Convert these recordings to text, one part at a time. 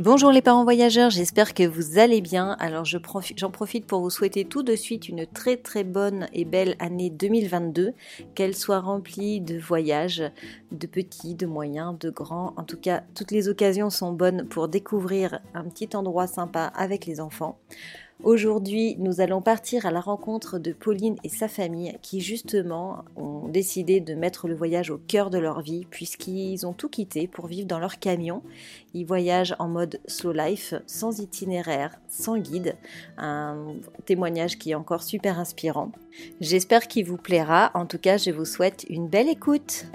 Bonjour les parents voyageurs, j'espère que vous allez bien. Alors j'en profite pour vous souhaiter tout de suite une très très bonne et belle année 2022, qu'elle soit remplie de voyages, de petits, de moyens, de grands. En tout cas, toutes les occasions sont bonnes pour découvrir un petit endroit sympa avec les enfants. Aujourd'hui, nous allons partir à la rencontre de Pauline et sa famille qui justement ont décidé de mettre le voyage au cœur de leur vie puisqu'ils ont tout quitté pour vivre dans leur camion. Ils voyagent en mode slow life, sans itinéraire, sans guide. Un témoignage qui est encore super inspirant. J'espère qu'il vous plaira. En tout cas, je vous souhaite une belle écoute.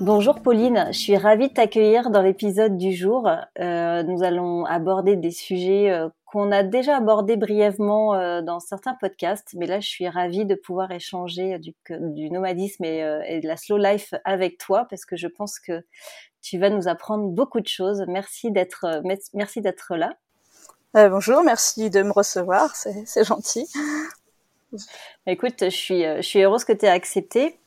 Bonjour Pauline, je suis ravie de t'accueillir dans l'épisode du jour. Euh, nous allons aborder des sujets euh, qu'on a déjà abordé brièvement euh, dans certains podcasts, mais là je suis ravie de pouvoir échanger du, du nomadisme et, euh, et, de la slow life avec toi parce que je pense que tu vas nous apprendre beaucoup de choses. Merci d'être euh, merci d'être là. Euh, bonjour, merci de me recevoir, c'est gentil. Écoute, je suis je suis heureuse que tu aies accepté.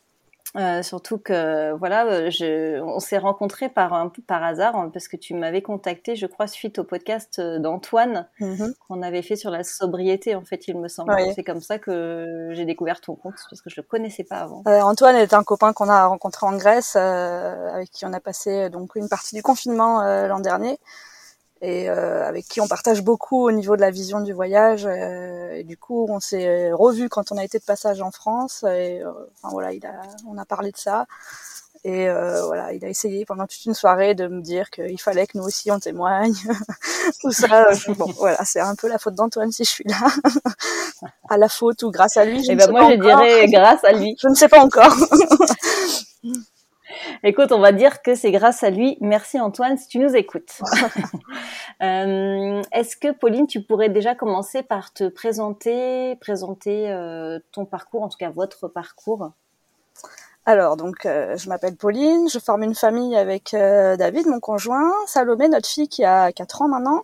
Euh, surtout que voilà, euh, je, on s'est rencontrés par un peu par hasard hein, parce que tu m'avais contacté, je crois, suite au podcast euh, d'Antoine mm-hmm. qu'on avait fait sur la sobriété. En fait, il me semble. C'est comme ça que j'ai découvert ton compte parce que je le connaissais pas avant. Euh, Antoine est un copain qu'on a rencontré en Grèce, avec qui on a passé donc une partie du confinement l'an dernier et euh, avec qui on partage beaucoup au niveau de la vision du voyage. Euh, et du coup, on s'est revu quand on a été de passage en France. Et euh, enfin voilà, il a, on a parlé de ça. Et voilà, il a essayé pendant toute une soirée de me dire qu'il fallait que nous aussi on témoigne, tout ça. bon, voilà, c'est un peu la faute d'Antoine si je suis là, à la faute ou grâce à lui. Je et eh ben moi, je dirais grâce à lui. Je ne sais pas encore. Écoute, on va dire que c'est grâce à lui. Merci Antoine si tu nous écoutes. euh, Est-ce que Pauline, tu pourrais déjà commencer par te présenter, présenter euh, ton parcours, en tout cas votre parcours? Alors, donc, euh, je m'appelle Pauline, je forme une famille avec David, mon conjoint, Salomé, notre fille qui a 4 ans maintenant,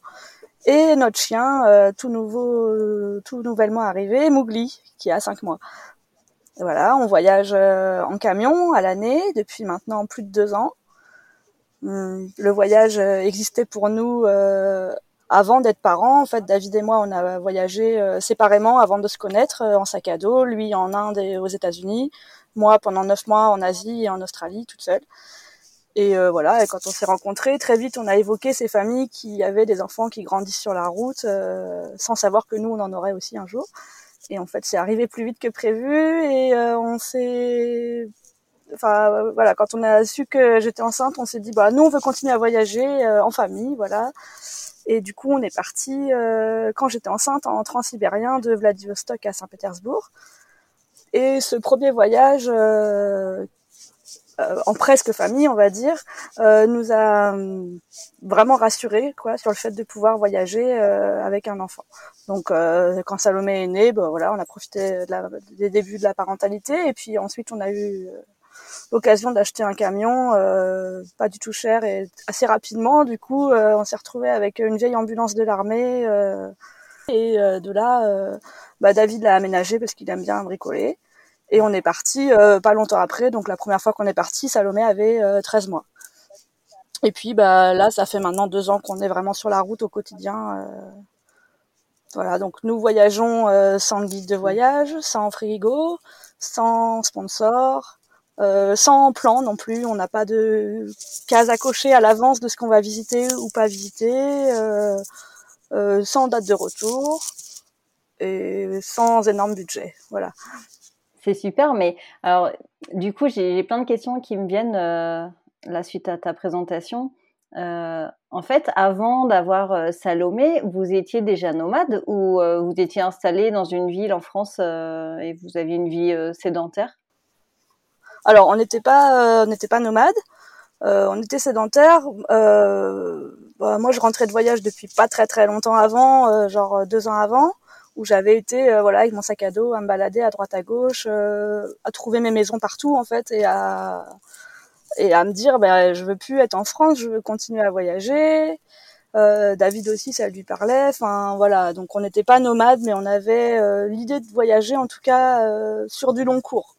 et notre chien, tout nouveau, tout nouvellement arrivé, Mougli, qui a 5 mois. Voilà, on voyage euh, en camion à l'année depuis maintenant plus de deux ans. Hum, le voyage euh, existait pour nous euh, avant d'être parents. En fait, David et moi, on a voyagé séparément avant de se connaître en sac à dos. Lui en Inde et aux États-Unis. Moi pendant neuf mois en Asie et en Australie, toute seule. Et voilà, et quand on s'est rencontrés, très vite, on a évoqué ces familles qui avaient des enfants qui grandissent sur la route, sans savoir que nous, on en aurait aussi un jour. Et en fait, c'est arrivé plus vite que prévu et euh, on s'est enfin voilà, quand on a su que j'étais enceinte, on s'est dit bah nous on veut continuer à voyager euh, en famille, voilà. Et du coup, on est parti euh, quand j'étais enceinte en transsibérien de Vladivostok à Saint-Pétersbourg. Et ce premier voyage en presque famille, on va dire, euh, nous a euh, vraiment rassurés quoi sur le fait de pouvoir voyager avec un enfant. Donc quand Salomé est né, bah, voilà, on a profité des débuts de la parentalité et puis ensuite on a eu l'occasion d'acheter un camion pas du tout cher et assez rapidement. Du coup, on s'est retrouvé avec une vieille ambulance de l'armée et de là, bah, David l'a aménagé parce qu'il aime bien bricoler. Et on est parti euh, pas longtemps après. Donc la première fois qu'on est parti, Salomé avait 13 euh, mois. Et puis bah là, ça fait maintenant deux ans qu'on est vraiment sur la route au quotidien. Euh. Voilà, donc nous voyageons sans guide de voyage, sans frigo, sans sponsor, sans plan non plus. On n'a pas de case à cocher à l'avance de ce qu'on va visiter ou pas visiter, sans date de retour et sans énorme budget. Voilà. C'est super, mais alors du coup j'ai plein de questions qui me viennent euh, la suite à ta présentation. Euh, en fait, avant d'avoir euh, Salomé, vous étiez déjà nomade ou vous étiez installé dans une ville en France et vous aviez une vie sédentaire? Alors, on n'était pas, on n'était pas nomade. on était sédentaire. Bah, moi, je rentrais de voyage depuis pas très très longtemps avant, genre deux ans avant où j'avais été euh, voilà avec mon sac à dos à me balader à droite à gauche, euh, à trouver mes maisons partout en fait et à et à me dire ben je veux plus être en France, je veux continuer à voyager. Euh, David aussi, ça lui parlait. Enfin voilà, donc on n'était pas nomades, mais on avait euh, l'idée de voyager en tout cas euh, sur du long cours.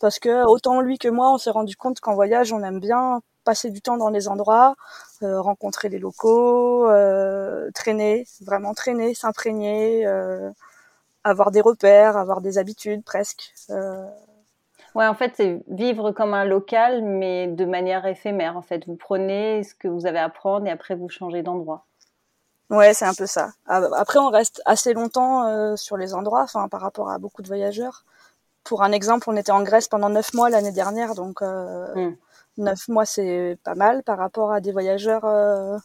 Parce que autant lui que moi, on s'est rendu compte qu'en voyage, on aime bien passer du temps dans les endroits, euh, rencontrer les locaux, euh, traîner, vraiment traîner, s'imprégner, euh, avoir des repères, avoir des habitudes presque. Ouais, en fait, c'est vivre comme un local, mais de manière éphémère. En fait, vous prenez ce que vous avez à prendre et après vous changez d'endroit. Ouais, c'est un peu ça. Ah, bah, après, on reste assez longtemps sur les endroits, enfin, par rapport à beaucoup de voyageurs. Pour un exemple, on était en Grèce pendant neuf mois l'année dernière, donc. Mmh. 9 mois, c'est pas mal par rapport à des voyageurs, euh,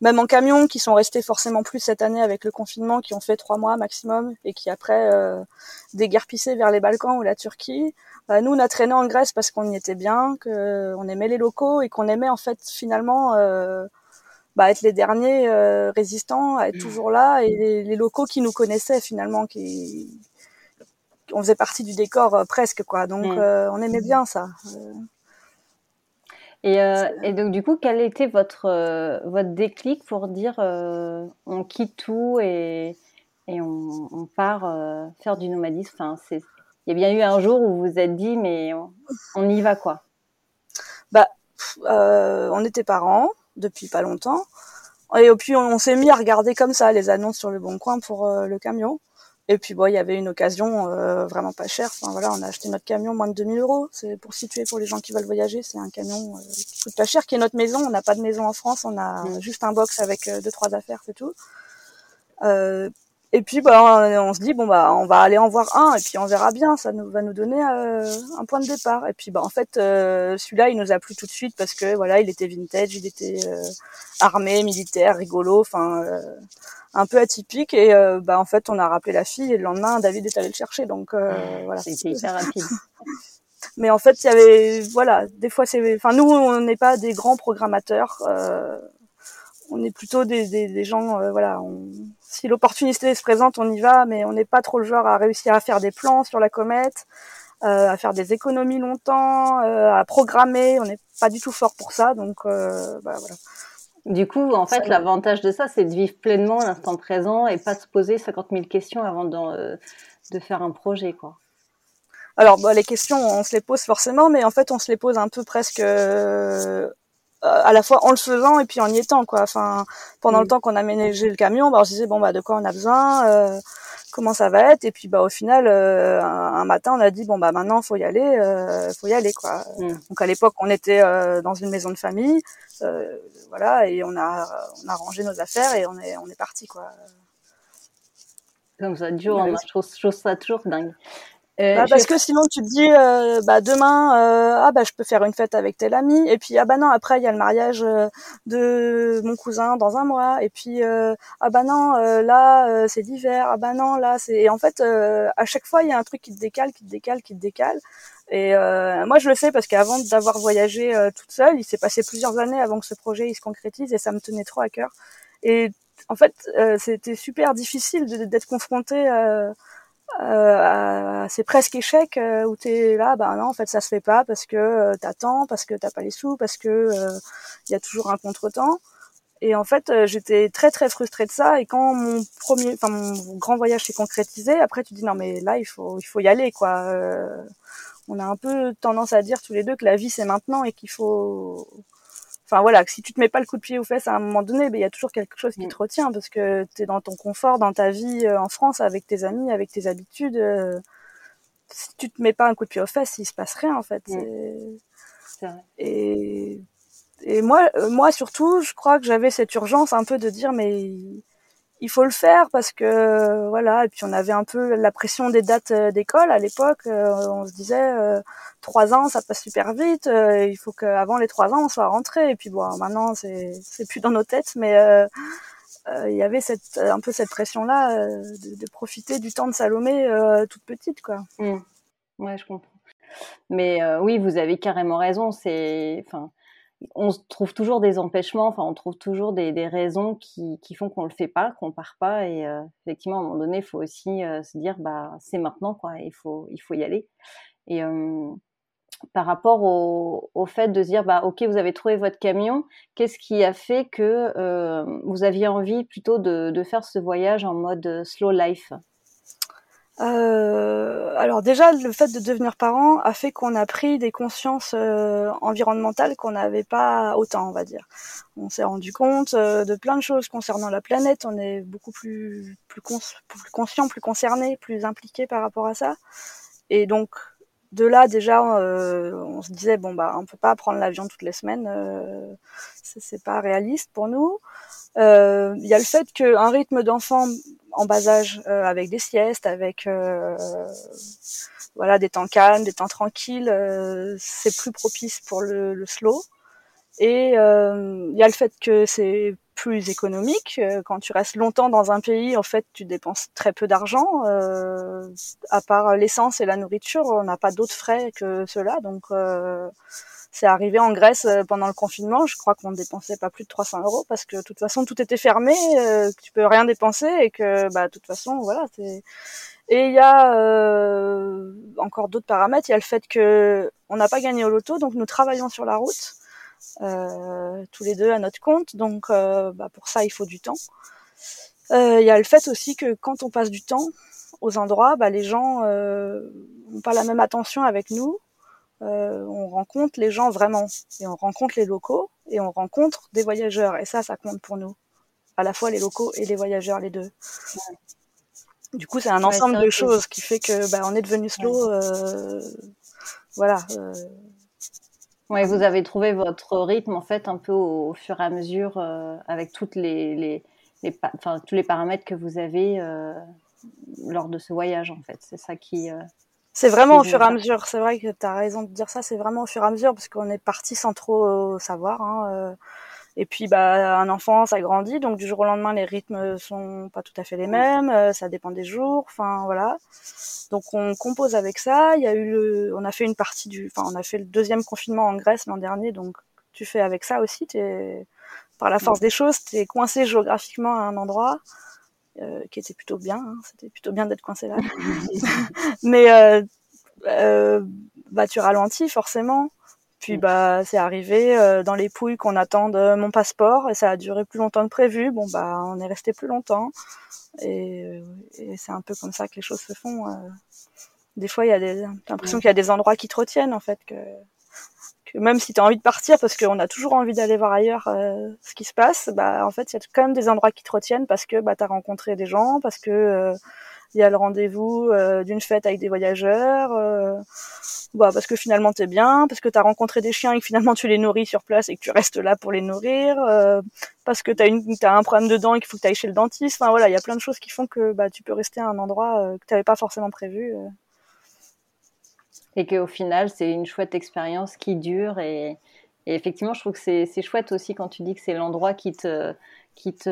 même en camion, qui sont restés forcément plus cette année avec le confinement, qui ont fait trois mois maximum et qui après euh, déguerpissaient vers les Balkans ou la Turquie. Euh, nous, on a traîné en Grèce parce qu'on y était bien, qu'on aimait les locaux et qu'on aimait en fait finalement euh, bah, être les derniers euh, résistants, à être mmh. toujours là et les, les locaux qui nous connaissaient finalement, qui on faisait partie du décor euh, presque quoi donc mmh. euh, on aimait bien ça. Et, et, donc du coup, quel était votre votre déclic pour dire on quitte tout et et on, on part faire du nomadisme? Enfin, il y a bien eu un jour où vous vous êtes dit, mais on, y va quoi Bah, euh, on était parents depuis pas longtemps. Et puis on, s'est mis à regarder comme ça les annonces sur le bon coin pour euh, le camion. Et puis bon, il y avait une occasion euh, vraiment pas chère. Enfin voilà, on a acheté notre camion moins de 2000 euros. C'est pour situer pour les gens qui veulent voyager. C'est un camion qui coûte pas cher, qui est notre maison. On n'a pas de maison en France. On a mmh. juste un box avec deux trois affaires, c'est tout. Et puis bah on se dit bon bah on va aller en voir un et puis on verra bien, ça nous va nous donner euh, un point de départ. Et puis bah en fait euh, celui-là il nous a plu tout de suite parce que voilà il était vintage, il était euh, armé, militaire, rigolo, enfin un peu atypique et bah en fait on a rappelé la fille et le lendemain David est allé le chercher donc voilà. C'était hyper rapide. Mais en fait il y avait voilà des fois c'est enfin nous on n'est pas des grands programmateurs on est plutôt des, des, des gens, euh, voilà, on, si l'opportunité se présente, on y va, mais on n'est pas trop le genre à réussir à faire des plans sur la comète, euh, à faire des économies longtemps, euh, à programmer. On n'est pas du tout fort pour ça, donc bah, voilà. Du coup, en fait, l'avantage de ça, c'est de vivre pleinement l'instant présent et pas se poser 50 000 questions avant de, faire un projet, quoi. Alors, bah, les questions, on se les pose forcément, mais en fait, on se les pose un peu presque euh, à la fois en le faisant et puis en y étant quoi. Enfin pendant le mm. temps qu'on a ménagé le camion bah on se disait bon bah de quoi on a besoin euh, comment ça va être? Et puis bah au final euh, un, matin on a dit bon bah maintenant faut y aller euh, faut y aller quoi. Mm. donc à l'époque on était dans une maison de famille voilà et on a on a rangé nos affaires et on est on est parti quoi. Comme ça dure je trouve, je trouve ça toujours dingue euh, bah, parce que sinon tu te dis euh, bah demain euh, ah bah je peux faire une fête avec tel ami. Et puis ah bah non après il y a le mariage de mon cousin dans un mois. Et puis ah bah non là c'est l'hiver. Ah bah non là c'est et en fait à chaque fois il y a un truc qui te décale qui te décale qui te décale. Et moi je le sais parce qu'avant d'avoir voyagé toute seule il s'est passé plusieurs années avant que ce projet il se concrétise et ça me tenait trop à cœur. Et en fait c'était super difficile d'être confrontée euh, c'est presque échec euh, où t'es là bah non en fait ça se fait pas parce que euh, t'attends parce que t'as pas les sous parce que il euh, y a toujours un contretemps. Et en fait j'étais très très frustrée de ça. Et quand mon premier enfin mon grand voyage s'est concrétisé après tu dis non mais là il faut il faut y aller quoi. On a un peu tendance à dire tous les deux que la vie c'est maintenant et qu'il faut enfin voilà, si tu te mets pas le coup de pied aux fesses à un moment donné, ben il y a toujours quelque chose qui mm. te retient parce que tu es dans ton confort, dans ta vie euh, en France, avec tes amis, avec tes habitudes. Euh, si tu te mets pas un coup de pied aux fesses, il se passe rien en fait. Mm. Vrai. Et et moi, euh, moi surtout, je crois que j'avais cette urgence un peu de dire mais il faut le faire parce que voilà et puis on avait un peu la pression des dates euh, d'école à l'époque euh, on se disait euh, trois ans ça passe super vite il faut qu'avant les trois ans on soit rentré. Et puis bon maintenant c'est c'est plus dans nos têtes mais il y avait cette un peu cette pression là de, de, profiter du temps de Salomé toute petite quoi. Mmh. ouais je comprends. Mais oui vous avez carrément raison c'est enfin on trouve toujours des empêchements, enfin on trouve toujours des, raisons qui, font qu'on le fait pas, qu'on part pas. Et euh, effectivement, à un moment donné, il faut aussi euh, se dire bah c'est maintenant quoi, il faut il faut y aller. Et euh, par rapport au, fait de se dire, bah, ok, vous avez trouvé votre camion, qu'est-ce qui a fait que vous aviez envie plutôt de, faire ce voyage en mode slow life? Euh, alors déjà, le fait de devenir parent a fait qu'on a pris des consciences euh, environnementales qu'on n'avait pas autant, on va dire. On s'est rendu compte euh, de plein de choses concernant la planète. On est beaucoup plus plus, plus conscient, plus concerné, plus impliqué par rapport à ça. Et donc de là déjà, on se disait bon bah on peut pas prendre l'avion toutes les semaines, c'est pas réaliste pour nous. Il y a le fait qu'un rythme d'enfant en bas âge, euh, avec des siestes, avec euh, voilà des temps calmes, des temps tranquilles, c'est plus propice pour le, slow. Et il y a le fait que c'est plus économique. Euh, quand tu restes longtemps dans un pays, en fait, tu dépenses très peu d'argent. Euh, à part l'essence et la nourriture, on n'a pas d'autres frais que cela. Donc, euh, c'est arrivé en Grèce euh, pendant le confinement. Je crois qu'on ne dépensait pas plus de 300 euros parce que de toute façon, tout était fermé, euh, tu peux rien dépenser et que, bah, de toute façon, voilà. Et il y a euh, encore d'autres paramètres. Il y a le fait que on n'a pas gagné au loto, donc nous travaillons sur la route. Tous les deux à notre compte. Donc bah, pour ça, il faut du temps. Il y a le fait aussi que quand on passe du temps aux endroits, bah, les gens n'ont pas la même attention avec nous. On rencontre les gens vraiment et on rencontre les locaux et on rencontre des voyageurs et ça, ça compte pour nous. À la fois les locaux et les voyageurs, les deux. Du coup, c'est un ensemble de choses qui fait que bah, on est devenu slow. Euh, voilà. Euh, vous avez trouvé votre rythme en fait un peu au, fur et à mesure euh, avec toutes les, les, les enfin, tous les paramètres que vous avez euh, lors de ce voyage en fait. C'est ça qui. Euh, c'est vraiment au fur et à mesure. C'est vrai que tu as raison de dire ça. C'est vraiment au fur et à mesure parce qu'on est parti sans trop savoir. Hein, et puis, bah, un enfant, ça grandit, donc du jour au lendemain, les rythmes sont pas tout à fait les mêmes. Euh, ça dépend des jours. Enfin, voilà. Donc, on compose avec ça. Il y a eu, le, on a fait une partie du, enfin, on a fait le deuxième confinement en Grèce l'an dernier, donc tu fais avec ça aussi. T'es, par la force des choses, t'es coincé géographiquement à un endroit. Euh, qui était plutôt bien, hein. c'était plutôt bien d'être coincé là. Mais euh, euh, bah tu ralentis forcément. Puis mm. bah c'est arrivé dans les pouilles qu'on attende mon passeport et ça a duré plus longtemps que prévu. Bon bah on est resté plus longtemps et, et c'est un peu comme ça que les choses se font. Des fois il y a des l'impression qu'il y a des endroits qui te retiennent en fait que, même si tu as envie de partir parce qu'on a toujours envie d'aller voir ailleurs ce qui se passe, bah en fait il y a quand même des endroits qui te retiennent parce que bah tu as rencontré des gens, parce que il y a le rendez-vous euh, d'une fête avec des voyageurs, euh, bah, parce que finalement t'es bien, parce que t'as rencontré des chiens et que finalement tu les nourris sur place et que tu restes là pour les nourrir, euh, parce que t'as une as un problème de dents et qu'il faut que t'ailles chez le dentiste. Enfin voilà, il y a plein de choses qui font que bah tu peux rester à un endroit euh, que t'avais pas forcément prévu. Euh. Et qu'au final c'est une chouette expérience qui dure et, effectivement je trouve que c'est chouette aussi quand tu dis que c'est l'endroit qui te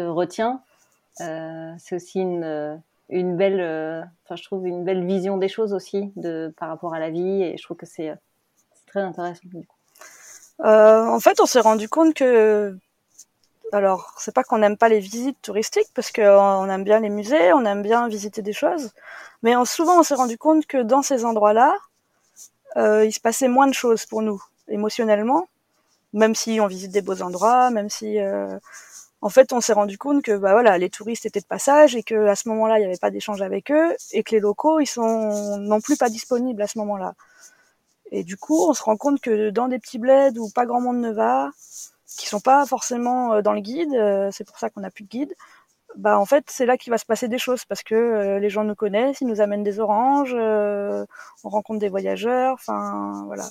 retient. c'est aussi une belle, euh, je trouve une belle vision des choses aussi par rapport à la vie et je trouve que c'est très intéressant. Euh, en fait, on s'est rendu compte que alors, c'est pas qu'on n'aime pas les visites touristiques parce qu'on aime bien les musées, on aime bien visiter des choses, mais souvent on s'est rendu compte que dans ces endroits-là, euh, il se passait moins de choses pour nous émotionnellement, même si on visite des beaux endroits, même si euh, en fait, on s'est rendu compte que bah voilà, les touristes étaient de passage et que à ce moment-là, il n'y avait pas d'échange avec eux et que les locaux, ils sont non plus pas disponibles à ce moment-là. Et du coup, on se rend compte que dans des petits bleds où pas grand monde ne va, qui sont pas forcément euh, dans le guide, euh, c'est pour ça qu'on n'a plus de guide. Bah en fait, c'est là qu'il va se passer des choses parce que euh, les gens nous connaissent, ils nous amènent des oranges, on rencontre des voyageurs, enfin voilà.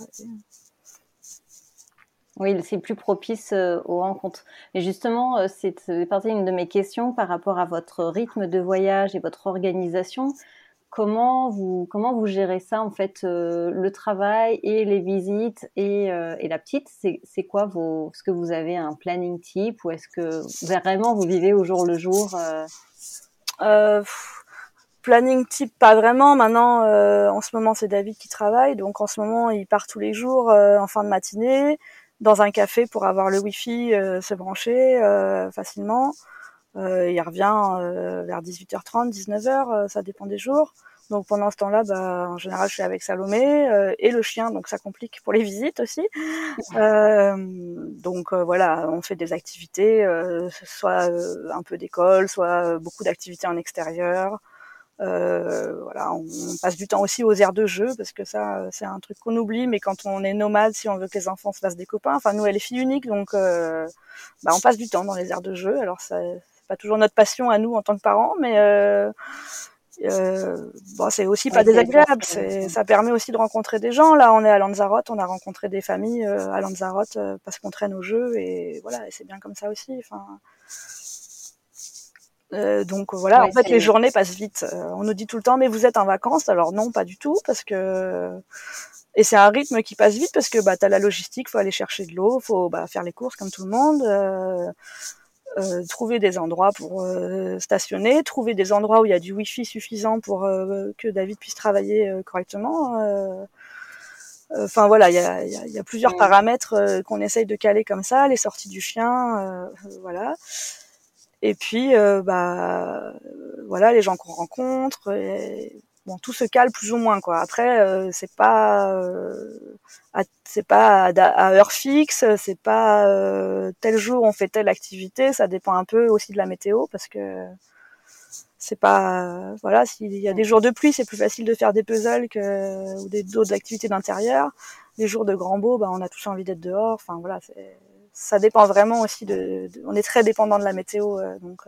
Oui, c'est plus propice euh, aux rencontres. Et justement, euh, c'est partie une de mes questions par rapport à votre rythme de voyage et votre organisation. Comment vous comment vous gérez ça en fait, euh, le travail et les visites et, et la petite? C'est quoi vos ce que vous avez un planning type ou est-ce que vraiment vous vivez au jour le jour planning type pas vraiment maintenant en ce moment c'est David qui travaille donc en ce moment il part tous les jours en fin de matinée dans un café pour avoir le wifi, euh, se brancher euh, facilement. Euh, il revient vers 18h30, 19h, ça dépend des jours. Donc pendant ce temps-là, bah, en général, je suis avec Salomé euh, et le chien, donc ça complique pour les visites aussi. Euh, donc euh, voilà, on fait des activités, soit un peu d'école, soit beaucoup d'activités en extérieur. voilà, on, passe du temps aussi aux aires de jeu parce que ça, c'est un truc qu'on oublie. Mais quand on est nomade, si on veut que les enfants se fassent des copains, enfin nous, elle est fille unique, donc bah, on passe du temps dans les aires de jeu. Alors ça, pas toujours notre passion à nous en tant que parents, mais euh, bon, c'est aussi pas désagréable. C'est, ça permet aussi de rencontrer des gens. Là, on est à Lanzarote, on a rencontré des familles euh, à Lanzarote euh, parce qu'on traîne au jeu et voilà, et c'est bien comme ça aussi. Enfin, euh, donc voilà, en fait, les journées passent vite. on nous dit tout le temps, mais vous êtes en vacances Alors non, pas du tout, parce que et c'est un rythme qui passe vite parce que bah t'as la logistique, faut aller chercher de l'eau, faut bah, faire les courses comme tout le monde. Euh, trouver des endroits pour euh, stationner, trouver des endroits où il y a du wifi suffisant pour euh, que David puisse travailler correctement. Enfin voilà, il y a, y, y a, plusieurs paramètres qu'on essaye de caler comme ça, les sorties du chien, voilà. Et puis bah voilà, les gens qu'on rencontre. Et, bon, tout se cale plus ou moins quoi. Après, euh, c'est pas, euh, c'est pas à, heure fixe, c'est pas euh, tel jour on fait telle activité. Ça dépend un peu aussi de la météo parce que c'est pas, voilà, s'il y a des jours de pluie, c'est plus facile de faire des puzzles ou des d'autres activités d'intérieur. Les jours de grand beau, bah, on a tous envie d'être dehors. Enfin voilà, ça dépend vraiment aussi de, on est très dépendant de la météo, donc.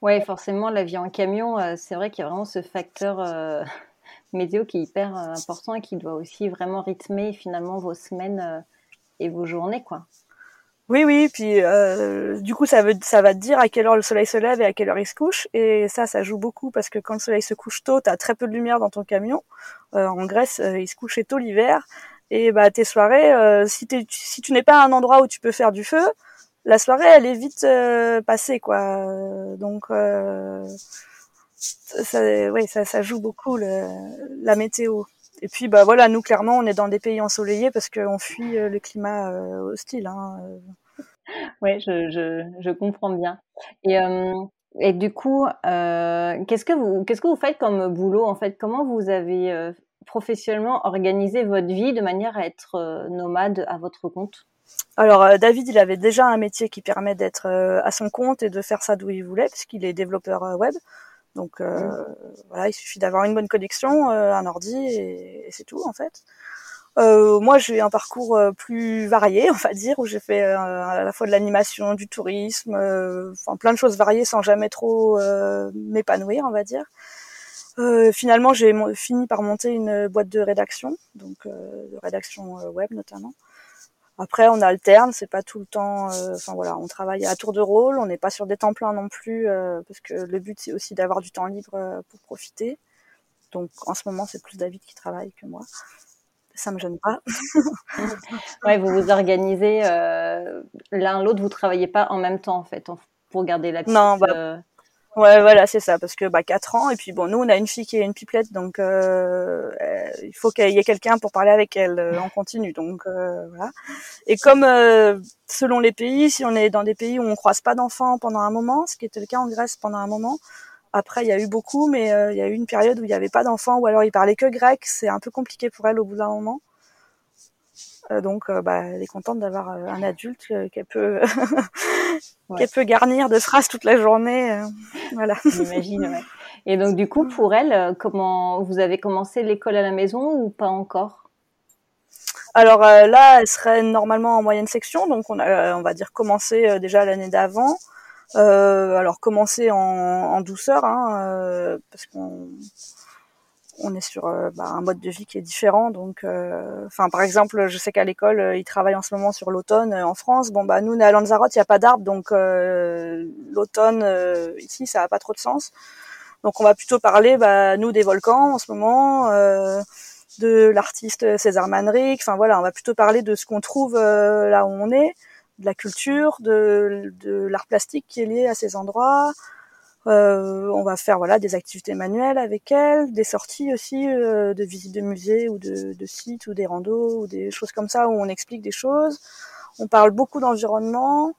Oui, forcément, la vie en camion, euh, c'est vrai qu'il y a vraiment ce facteur euh, météo qui est hyper euh, important et qui doit aussi vraiment rythmer finalement vos semaines et vos journées, quoi. Oui, oui, puis du coup, ça, veut, ça va te dire à quelle heure le soleil se lève et à quelle heure il se couche. Et ça, ça joue beaucoup parce que quand le soleil se couche tôt, tu as très peu de lumière dans ton camion. en Grèce, il se couchait tôt l'hiver. Et bah, tes soirées, si, si tu n'es pas à un endroit où tu peux faire du feu, la soirée elle est vite euh, passée quoi. Donc euh, ça, oui, ça, ça joue beaucoup le, la météo. Et puis bah voilà, nous clairement on est dans des pays ensoleillés parce qu'on fuit euh, le climat hostile. Hein. Oui, je, comprends bien. Et, et du coup, qu'est-ce que vous qu'est-ce que vous faites comme boulot en fait? Comment vous avez professionnellement organisé votre vie de manière à être nomade à votre compte? Alors euh, David, il avait déjà un métier qui permet d'être euh, à son compte et de faire ça d'où il voulait, puisqu'il est développeur euh, web. Donc voilà, il suffit d'avoir une bonne connexion, un ordi et, c'est tout en fait. moi, j'ai un parcours plus varié, on va dire, où j'ai fait à la fois de l'animation, du tourisme, enfin plein de choses variées sans jamais trop m'épanouir, on va dire. finalement, j'ai fini par monter une boîte de rédaction, donc de rédaction web notamment. Après, on alterne, c'est pas tout le temps. Euh, enfin voilà, on travaille à tour de rôle, on n'est pas sur des temps pleins non plus, euh, parce que le but c'est aussi d'avoir du temps libre euh, pour profiter. Donc en ce moment, c'est plus David qui travaille que moi. Ça me gêne pas. ouais, vous vous organisez l'un l'autre, vous travaillez pas en même temps en fait, pour garder la petite. Non, bah, Ouais, voilà, c'est ça, parce que bah quatre ans et puis bon, nous on a une fille qui est une pipelette, donc euh, euh il faut qu'il y ait quelqu'un pour parler avec elle euh, en continu, donc euh, voilà. Et comme euh, selon les pays, si on est dans des pays où on croise pas d'enfants pendant un moment, ce qui était le cas en Grèce pendant un moment, après il y a eu beaucoup, mais il y a eu une période où il y avait pas d'enfants ou alors ils parlaient que grec, c'est un peu compliqué pour elle au bout d'un moment. Euh, donc, euh, bah, elle est contente d'avoir euh, un adulte qu'elle peut, qu'elle peut garnir de phrases toute la journée. voilà. J'imagine. Ouais. Et donc, du coup, pour elle, comment vous avez commencé l'école à la maison ou pas encore? Alors là, elle serait normalement en moyenne section, donc on a, on va dire, commencé déjà l'année d'avant. alors commencer en, en douceur, hein, parce qu'on on est sur euh, bah, un mode de vie qui est différent. Donc, euh, enfin, par exemple, je sais qu'à l'école, euh, ils travaillent en ce moment sur l'automne en France. Bon, bah nous, on est à Lanzarote, il n'y a pas d'arbres, donc l'automne ici, ça n'a pas trop de sens. Donc, on va plutôt parler, bah, nous, des volcans en ce moment, de l'artiste César Manrique. Enfin voilà, on va plutôt parler de ce qu'on trouve là où on est, de la culture, de, de l'art plastique qui est lié à ces endroits. Euh, on va faire voilà des activités manuelles avec elle, des sorties aussi euh, de visites de musées ou de, sites ou des randos ou des choses comme ça où on explique des choses. On parle beaucoup d'environnement.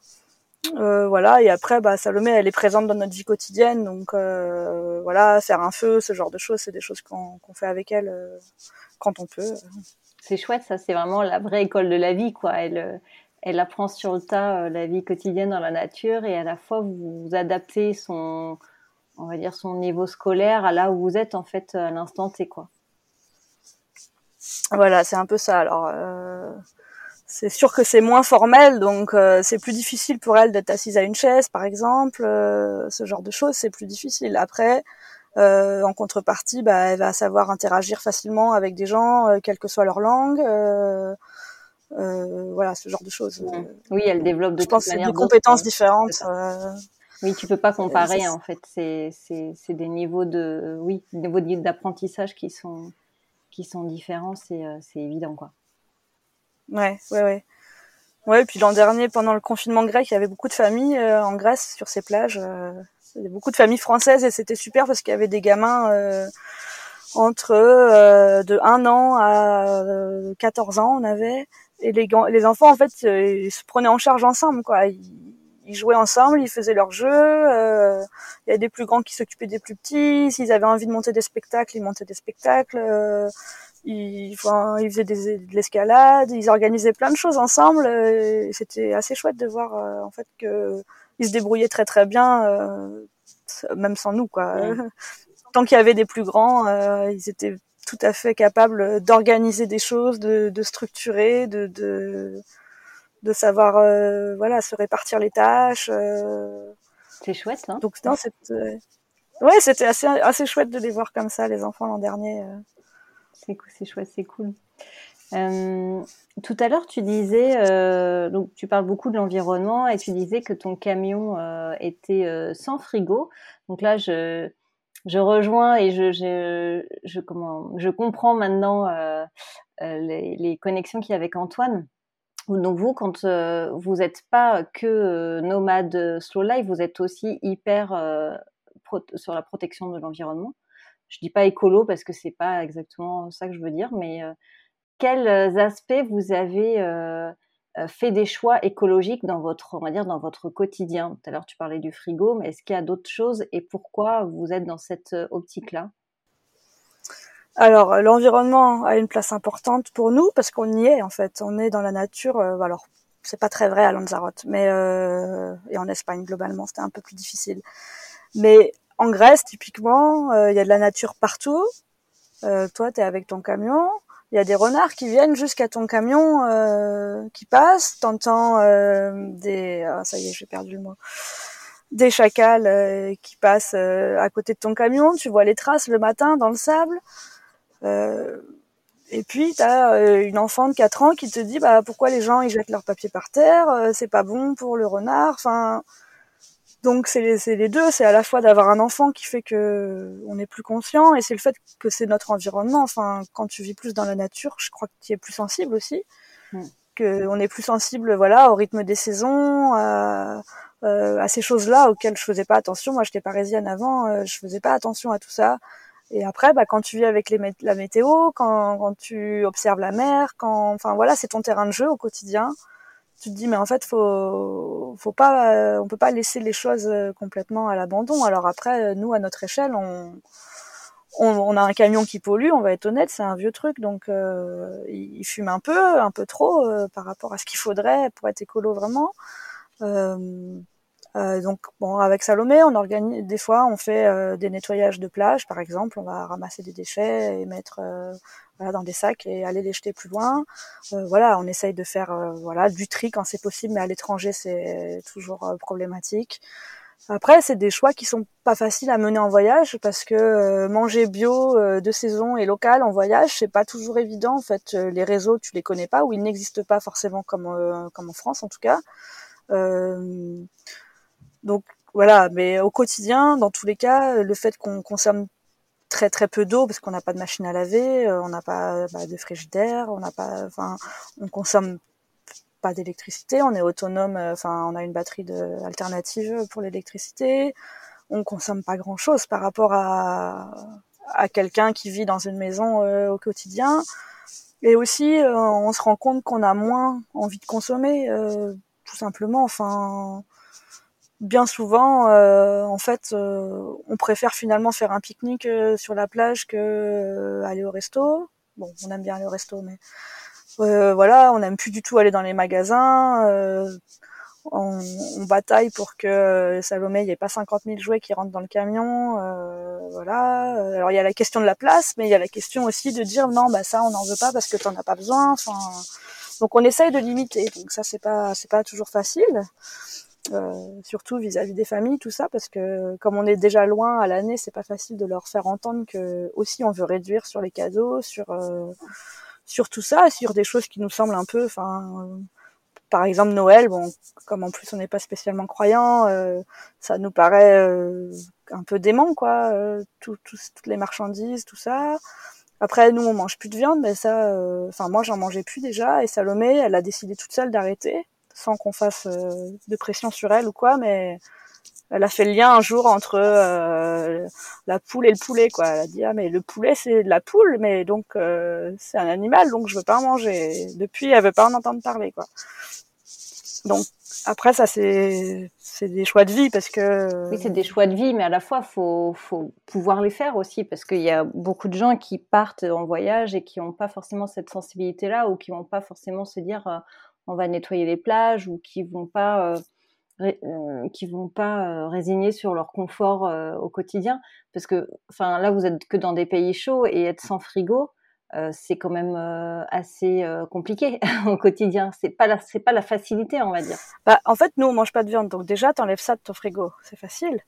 Euh, voilà, et après, bah, Salomé, elle est présente dans notre vie quotidienne, donc voilà, faire un feu, ce genre de choses, c'est des choses qu'on fait avec elle quand on peut. C'est chouette, ça, c'est vraiment la vraie école de la vie, quoi. Elle, elle apprend sur le tas la vie quotidienne dans la nature, et à la fois vous, adaptez son, on va dire son niveau scolaire à là où vous êtes en fait à l'instant T, quoi. Voilà, c'est un peu ça. Alors c'est sûr que c'est moins formel, donc euh, c'est plus difficile pour elle d'être assise à une chaise, par exemple. Euh, ce genre de choses, c'est plus difficile. Après, euh, en contrepartie, bah, elle va savoir interagir facilement avec des gens, quelle que soit leur langue. Voilà, ce genre de choses. Oui, elle développe de Je pense des compétences différentes. Oui, tu peux pas comparer en fait. C'est c'est des niveaux de oui, des niveaux d'apprentissage qui sont qui sont différents. C'est c'est évident quoi. Ouais, ouais, ouais. Ouais, puis l'an dernier, pendant le confinement grec, il y avait beaucoup de familles euh, en Grèce sur ces plages. Euh, il y avait beaucoup de familles françaises et c'était super parce qu'il y avait des gamins euh, entre de 1 an à 14 ans, on avait. Et les, les enfants, en fait, ils se prenaient en charge ensemble, quoi. Ils, ils jouaient ensemble, ils faisaient leur jeu. il y avait des plus grands qui s'occupaient des plus petits. S'ils avaient envie de monter des spectacles, ils montaient des spectacles ils, enfin, ils faisaient des, de l'escalade, ils organisaient plein de choses ensemble. Euh, c'était assez chouette de voir euh, en fait que ils se débrouillaient très très bien, euh, même sans nous quoi. Tant qu'il y avait des plus grands, ils étaient tout à fait capables d'organiser des choses, de, de structurer, de, de, de savoir voilà se répartir les tâches. C'est chouette, hein Donc non, c'était ouais, c'était assez assez chouette de les voir comme ça les enfants l'an dernier c'est c'est chouette, c'est cool. Euh, tout à l'heure, tu disais, euh, donc tu parles beaucoup de l'environnement et tu disais que ton camion euh, était sans frigo. Donc là, je, je rejoins et je, je, je, comment, je comprends maintenant les, les, connexions qu'il y a avec Antoine. Donc vous, quand vous n'êtes pas que nomade slow life, vous êtes aussi hyper sur la protection de l'environnement je dis pas écolo parce que c'est pas exactement ça que je veux dire, mais euh, quels euh, aspects vous avez euh, fait des choix écologiques dans votre, on va dire, dans votre quotidien Tout à l'heure, tu parlais du frigo, mais est-ce qu'il y a d'autres choses et pourquoi vous êtes dans cette optique-là? Alors, l'environnement a une place importante pour nous parce qu'on y est en fait. On est dans la nature. alors, c'est pas très vrai à Lanzarote, mais et en Espagne globalement, c'était un peu plus difficile. Mais en Grèce, typiquement, euh, il y a de la nature partout. Euh, toi, tu es avec ton camion. Il y a des renards qui viennent jusqu'à ton camion, euh, qui passent. T'entends euh, des... Ah, ça y est, j'ai perdu le mot. Des chacals qui passent à côté de ton camion. Tu vois les traces le matin dans le sable. et puis, tu as une enfant de 4 ans qui te dit bah, pourquoi les gens ils jettent leur papier par terre, c'est pas bon pour le renard. Enfin, donc c'est les, les, deux, c'est à la fois d'avoir un enfant qui fait que on est plus conscient et c'est le fait que c'est notre environnement. Enfin, quand tu vis plus dans la nature, je crois que tu es plus sensible aussi, mm. que on est plus sensible, voilà, au rythme des saisons, à, euh, à ces choses-là auxquelles je faisais pas attention. Moi, j'étais parisienne avant, euh, je faisais pas attention à tout ça. Et après, bah, quand tu vis avec les, la météo, quand, quand tu observes la mer, quand, enfin voilà, c'est ton terrain de jeu au quotidien tu te dis mais en fait faut faut euh, on peut pas laisser les choses euh, complètement à l'abandon. Alors après euh, nous à notre échelle on, on, a un camion qui pollue on va être honnête c'est un vieux truc. Donc il, fume un peu un peu trop par rapport à ce qu'il faudrait pour être écolo vraiment donc bon avec Salomé on organise des fois on fait des nettoyages de plage par exemple on va ramasser des déchets et mettre voilà, dans des sacs et aller les jeter plus loin. Euh, voilà, on essaye de faire euh, voilà du tri quand c'est possible, mais à l'étranger c'est toujours euh, problématique. Après, c'est des choix qui sont pas faciles à mener en voyage parce que manger bio de saison et local en voyage, c'est pas toujours évident. En fait, les réseaux, tu les connais pas ou ils n'existent pas forcément comme comme en France en tout cas. Donc voilà, mais au quotidien, dans tous les cas, le fait qu'on consomme très très peu d'eau parce qu'on n'a pas de machine à laver, euh, on n'a pas bah, de frigidaire, on n'a pas, enfin, on consomme pas d'électricité, on est autonome, euh, enfin, on a une batterie de, alternative pour l'électricité, on consomme pas grand chose par rapport à, à quelqu'un qui vit dans une maison euh, au quotidien. Et aussi, on se rend compte qu'on a moins envie de consommer, tout simplement. Enfin, bien souvent, en fait, on préfère finalement faire un pique-nique sur la plage que aller au resto. Bon, on aime bien aller au resto, mais voilà, on n'aime plus du tout aller dans les magasins on, on, bataille pour que euh, Salomé, il n'y ait pas 50 000 jouets qui rentrent dans le camion. Euh, voilà. Alors il y a la question de la place, mais il y a la question aussi de dire non, bah ça on n'en veut pas parce que tu t'en as pas besoin. Enfin, donc on essaye de limiter. Donc ça c'est pas c'est pas toujours facile. Euh, surtout vis-à-vis des familles, tout ça, parce que comme on est déjà loin à l'année, c'est pas facile de leur faire entendre que aussi on veut réduire sur les cadeaux, sur euh, sur tout ça, sur des choses qui nous semblent un peu, enfin, par exemple Noël, bon, comme en plus on n'est pas spécialement croyant, euh, ça nous paraît euh, un peu dément, quoi, euh, tout, toutes les marchandises, tout ça. Après, nous, on mange plus de viande, mais ça, enfin moi, j'en mangeais plus déjà, et Salomé, elle a décidé toute seule d'arrêter, sans qu'on fasse de pression sur elle ou quoi, mais elle a fait le lien un jour entre euh, la poule et le poulet quoi. Elle a dit ah mais le poulet c'est de la poule mais donc euh, c'est un animal donc je veux pas en manger. depuis elle veut pas en entendre parler quoi. Donc après ça c'est c'est des choix de vie parce que oui c'est des choix de vie mais à la fois faut faut pouvoir les faire aussi parce qu'il y a beaucoup de gens qui partent en voyage et qui n'ont pas forcément cette sensibilité là ou qui vont pas forcément se dire euh, on va nettoyer les plages ou qui vont pas euh, qui vont pas euh, résigner sur leur confort euh, au quotidien. Parce que enfin là vous êtes que dans des pays chauds et être sans frigo c'est quand même assez compliqué au quotidien. C'est pas la c'est pas la facilité on va dire. Bah, en fait nous on mange pas de viande. Donc déjà t'enlèves ça de ton frigo. C'est facile.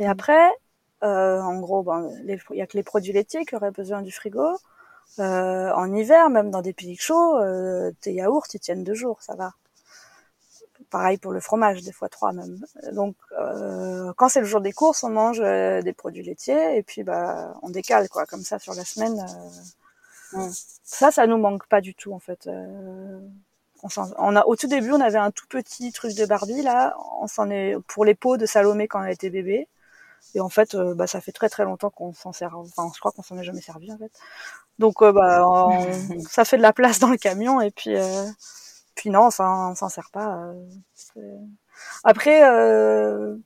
Et après en gros ben il y a que les produits laitiers qui auraient besoin du frigo en hiver même dans des pays chauds tes yaourts ils tiennent deux jours ça va Pareil pour le fromage, des fois trois même. Donc, euh, quand c'est le jour des courses, on mange euh, des produits laitiers et puis bah on décale quoi, comme ça sur la semaine. Euh, ça, ça nous manque pas du tout en fait. On, on, a au tout début, on avait un tout petit truc de Barbie là. On s'en est pour les pots de Salomé quand elle était bébé. Et en fait, bah, ça fait très très longtemps qu'on s'en sert. Enfin, je crois qu'on s'en est jamais servi en fait. Donc, bah, ça fait de la place dans le camion et puis puis non, enfin, on s'en sert pas. Euh, Après, euh,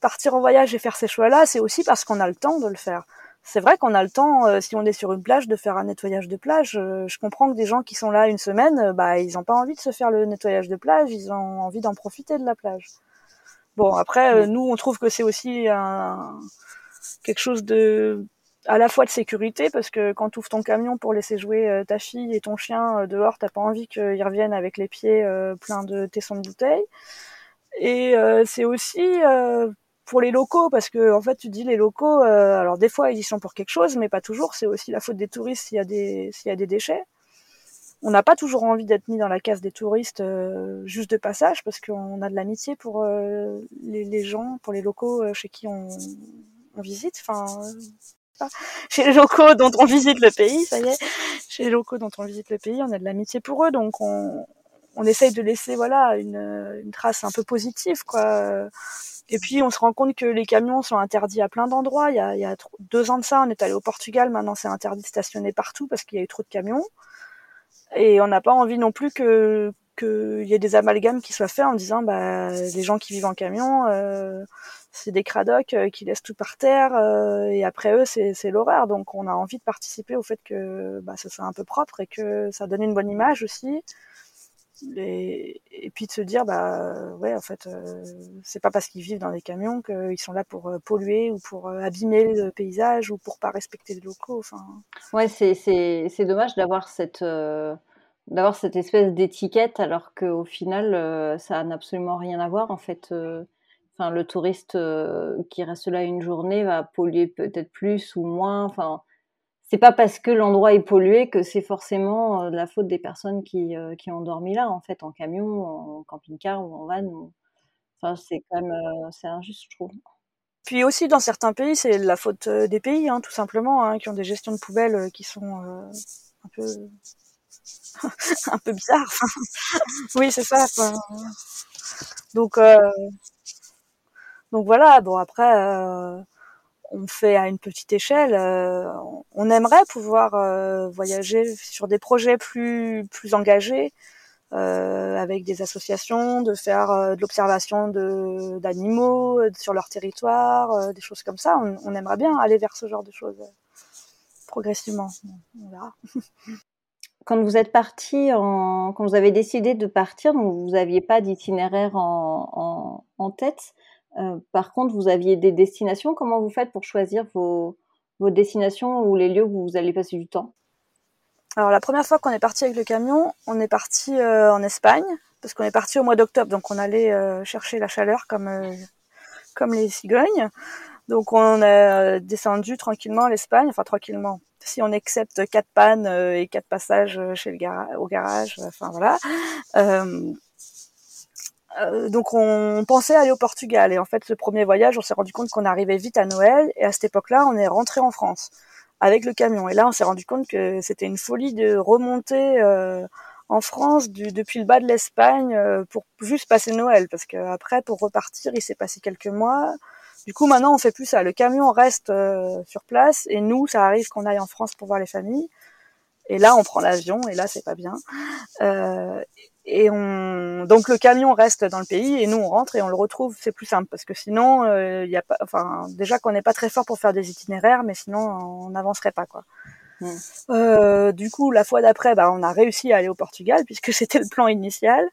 partir en voyage et faire ces choix-là, c'est aussi parce qu'on a le temps de le faire. C'est vrai qu'on a le temps, euh, si on est sur une plage, de faire un nettoyage de plage. je comprends que des gens qui sont là une semaine, bah, ils n'ont pas envie de se faire le nettoyage de plage, ils ont envie d'en profiter de la plage. Bon, après, nous, on trouve que c'est aussi un, quelque chose de à la fois de sécurité parce que quand tu ouvres ton camion pour laisser jouer euh, ta fille et ton chien euh, dehors, t'as pas envie qu'ils reviennent avec les pieds euh, pleins de tessons de bouteilles. Et c'est aussi pour les locaux parce que en fait tu dis les locaux, alors des fois ils y sont pour quelque chose, mais pas toujours. C'est aussi la faute des touristes s'il y a des s'il y a des déchets. On n'a pas toujours envie d'être mis dans la case des touristes juste de passage parce qu'on a de l'amitié pour les, les, gens, pour les locaux chez qui on, visite. Enfin, chez les locaux dont on visite le pays, ça y est, chez les locaux dont on visite le pays, on a de l'amitié pour eux, donc on, essaye de laisser voilà une, trace un peu positive, quoi. Et puis on se rend compte que les camions sont interdits à plein d'endroits. Il y a deux ans de ça, on est allé au Portugal, maintenant c'est interdit de stationner partout parce qu'il y a eu trop de camions. Et on n'a pas envie non plus que qu'il y ait des amalgames qui soient faits en disant bah les gens qui vivent en camion euh, c'est des cradocs euh, qui laissent tout par terre euh, et après eux c'est l'horreur. Donc on a envie de participer au fait que bah, ce soit un peu propre et que ça donne une bonne image aussi et, puis de se dire bah ouais en fait euh, c'est pas parce qu'ils vivent dans des camions qu'ils sont là pour polluer ou pour abîmer le paysage ou pour pas respecter les locaux enfin ouais c'est dommage d'avoir cette d'avoir cette espèce d'étiquette alors qu'au final ça n'a absolument rien à voir en fait Enfin, le touriste euh, qui reste là une journée va polluer peut-être plus ou moins. Enfin, c'est pas parce que l'endroit est pollué que c'est forcément euh, la faute des personnes qui, euh, qui ont dormi là, en fait, en camion, en camping-car ou en van. Enfin, c'est quand même c'est injuste, je trouve. Puis aussi, dans certains pays, c'est la faute des pays, hein, tout simplement, hein, qui ont des gestions de poubelles qui sont un peu un peu bizarres. oui, c'est ça. Donc, donc voilà, bon après, euh, on fait à une petite échelle. Euh, on aimerait pouvoir euh, voyager sur des projets plus plus engagés, avec des associations, de faire de l'observation d'animaux sur leur territoire, des choses comme ça. On, aimerait bien aller vers ce genre de choses progressivement. On verra. quand vous êtes parti, quand vous avez décidé de partir, vous n'aviez pas d'itinéraire en, tête. Euh, par contre, vous aviez des destinations. Comment vous faites pour choisir vos, destinations ou les lieux où vous allez passer du temps? Alors la première fois qu'on est parti avec le camion, on est parti euh, en Espagne parce qu'on est parti au mois d'octobre, donc on allait euh, chercher la chaleur comme comme les cigognes. Donc on est descendu tranquillement l'Espagne, enfin tranquillement si on accepte quatre pannes et quatre passages chez le garage, au garage, enfin voilà. Donc on pensait aller au Portugal. Et en fait ce premier voyage on s'est rendu compte qu'on arrivait vite à Noël. Et à cette époque-là on est rentré en France avec le camion. Et là on s'est rendu compte que c'était une folie de remonter en France du, depuis le bas de l'Espagne pour juste passer Noël. Parce que après pour repartir il s'est passé quelques mois. Du coup, maintenant, on fait plus ça. Le camion reste euh, sur place. Et nous, ça arrive qu'on aille en France pour voir les familles. Et là, on prend l'avion. Et là, c'est pas bien. Euh, et on donc le camion reste dans le pays et nous on rentre et on le retrouve. C'est plus simple parce que sinon, il euh, y a pas. Enfin, déjà qu'on n'est pas très fort pour faire des itinéraires, mais sinon on n'avancerait pas quoi. Mmh. Euh, du coup, la fois d'après, bah, on a réussi à aller au Portugal puisque c'était le plan initial.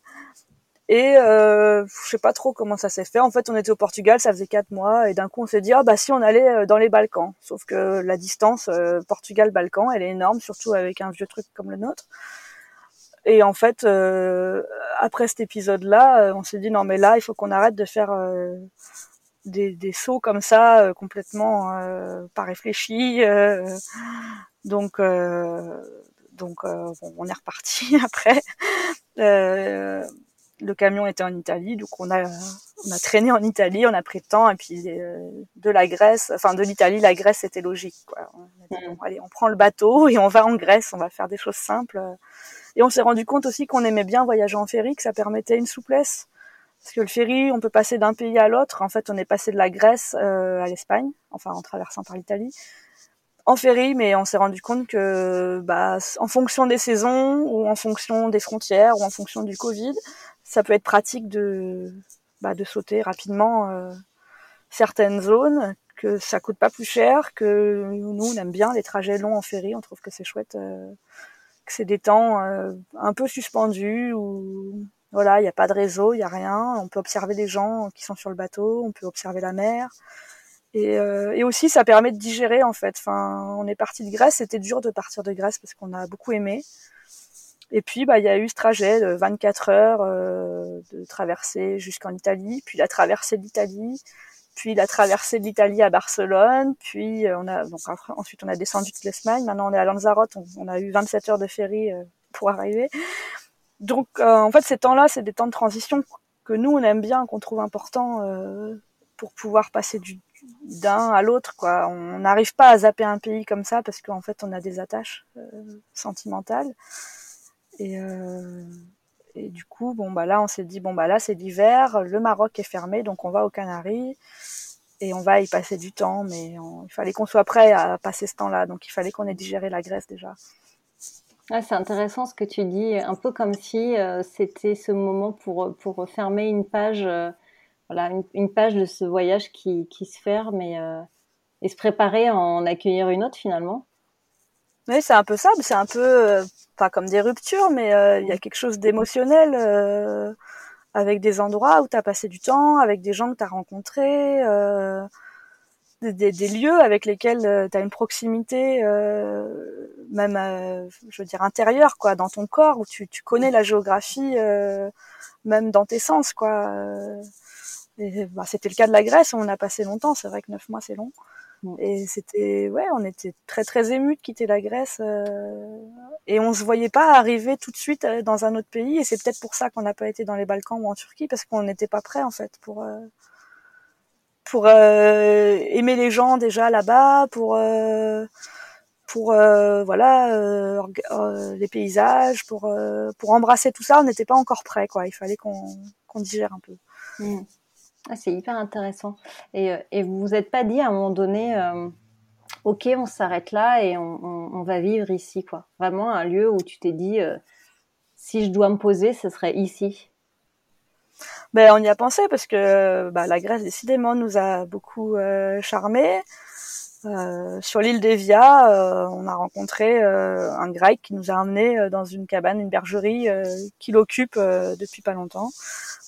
Et euh, je sais pas trop comment ça s'est fait. En fait, on était au Portugal, ça faisait quatre mois, et d'un coup, on s'est dit ah bah si on allait euh, dans les Balkans. Sauf que la distance euh, Portugal-Balkan, elle est énorme, surtout avec un vieux truc comme le nôtre. Et en fait, euh, après cet épisode-là, on s'est dit non mais là, il faut qu'on arrête de faire des, des, sauts comme ça, complètement pas réfléchis. donc donc on est reparti après le camion était en Italie, donc on a on a traîné en Italie, on a pris le temps et puis euh, de la Grèce, enfin de l'Italie, la Grèce c'était logique quoi. On mm. allez, on prend le bateau et on va en Grèce, on va faire des choses simples. Et on s'est rendu compte aussi qu'on aimait bien voyager en ferry, que ça permettait une souplesse. Parce que le ferry, on peut passer d'un pays à l'autre. En fait, on est passé de la Grèce euh, à l'Espagne, enfin en traversant par l'Italie en ferry, mais on s'est rendu compte que, bah, en fonction des saisons ou en fonction des frontières ou en fonction du Covid, ça peut être pratique de, bah, de sauter rapidement euh, certaines zones, que ça coûte pas plus cher, que nous on aime bien les trajets longs en ferry, on trouve que c'est chouette, euh, c'est des temps euh, un peu suspendus où voilà, il n'y a pas de réseau, il n'y a rien, on peut observer les gens qui sont sur le bateau, on peut observer la mer. Et, et aussi, ça permet de digérer en fait. On est parti de Grèce, c'était dur de partir de Grèce parce qu'on a beaucoup aimé. Et puis, bah, il y a eu ce trajet de 24 heures euh, de traversée jusqu'en Italie, puis la traversée de l'Italie, puis la traversée de l'Italie à Barcelone, puis euh, on a donc ensuite on a descendu toute l'Espagne. Maintenant on est à Lanzarote, on, a eu 27 heures de ferry euh, pour arriver. Donc en fait ces temps-là, c'est des temps de transition que nous on aime bien, qu'on trouve important pour pouvoir passer du d'un à l'autre. On n'arrive pas à zapper un pays comme ça parce qu'en fait on a des attaches sentimentales. Et, euh, et du coup, bon bah là, on s'est dit bon bah là c'est l'hiver, le Maroc est fermé, donc on va aux Canaries et on va y passer du temps, mais il fallait qu'on soit prêt à passer ce temps-là, donc il fallait qu'on ait digéré la Grèce déjà. c'est intéressant ce que tu dis, un peu comme si euh, c'était ce moment pour, pour fermer une page, euh, voilà, une, page de ce voyage qui, qui se ferme et, et se préparer à en accueillir une autre finalement. Oui, c'est un peu ça, c'est un peu pas comme des ruptures, mais euh, il y a quelque chose d'émotionnel euh, avec des endroits où tu as passé du temps, avec des gens que tu as rencontrés, euh, des, lieux avec lesquels tu as une proximité, même, je veux dire, intérieure, quoi, dans ton corps, où tu, connais la géographie, même dans tes sens, quoi. Bah, c'était le cas de la Grèce, on a passé longtemps, c'est vrai que neuf mois c'est long. Et c'était, ouais, on était très très émus de quitter la Grèce euh, et on se voyait pas arriver tout de suite euh, dans un autre pays. Et c'est peut-être pour ça qu'on n'a pas été dans les Balkans ou en Turquie parce qu'on n'était pas prêt en fait pour euh, pour euh, aimer les gens déjà là-bas, pour pour voilà les paysages, pour pour embrasser tout ça. On n'était pas encore prêt quoi. Il fallait qu'on qu'on digère un peu. Mmh. Ah, c'est hyper intéressant. Et, euh, et vous vous êtes pas dit à un moment donné, euh, ok, on s'arrête là et on, va vivre ici, quoi. Vraiment un lieu où tu t'es dit, euh, si je dois me poser, ce serait ici ben, on y a pensé parce que bah, la Grèce décidément nous a beaucoup charmés. Euh, sur l'île d'Evia, euh, on a rencontré euh, un grec qui nous a emmenés dans une cabane, une bergerie qu'il occupe depuis pas longtemps,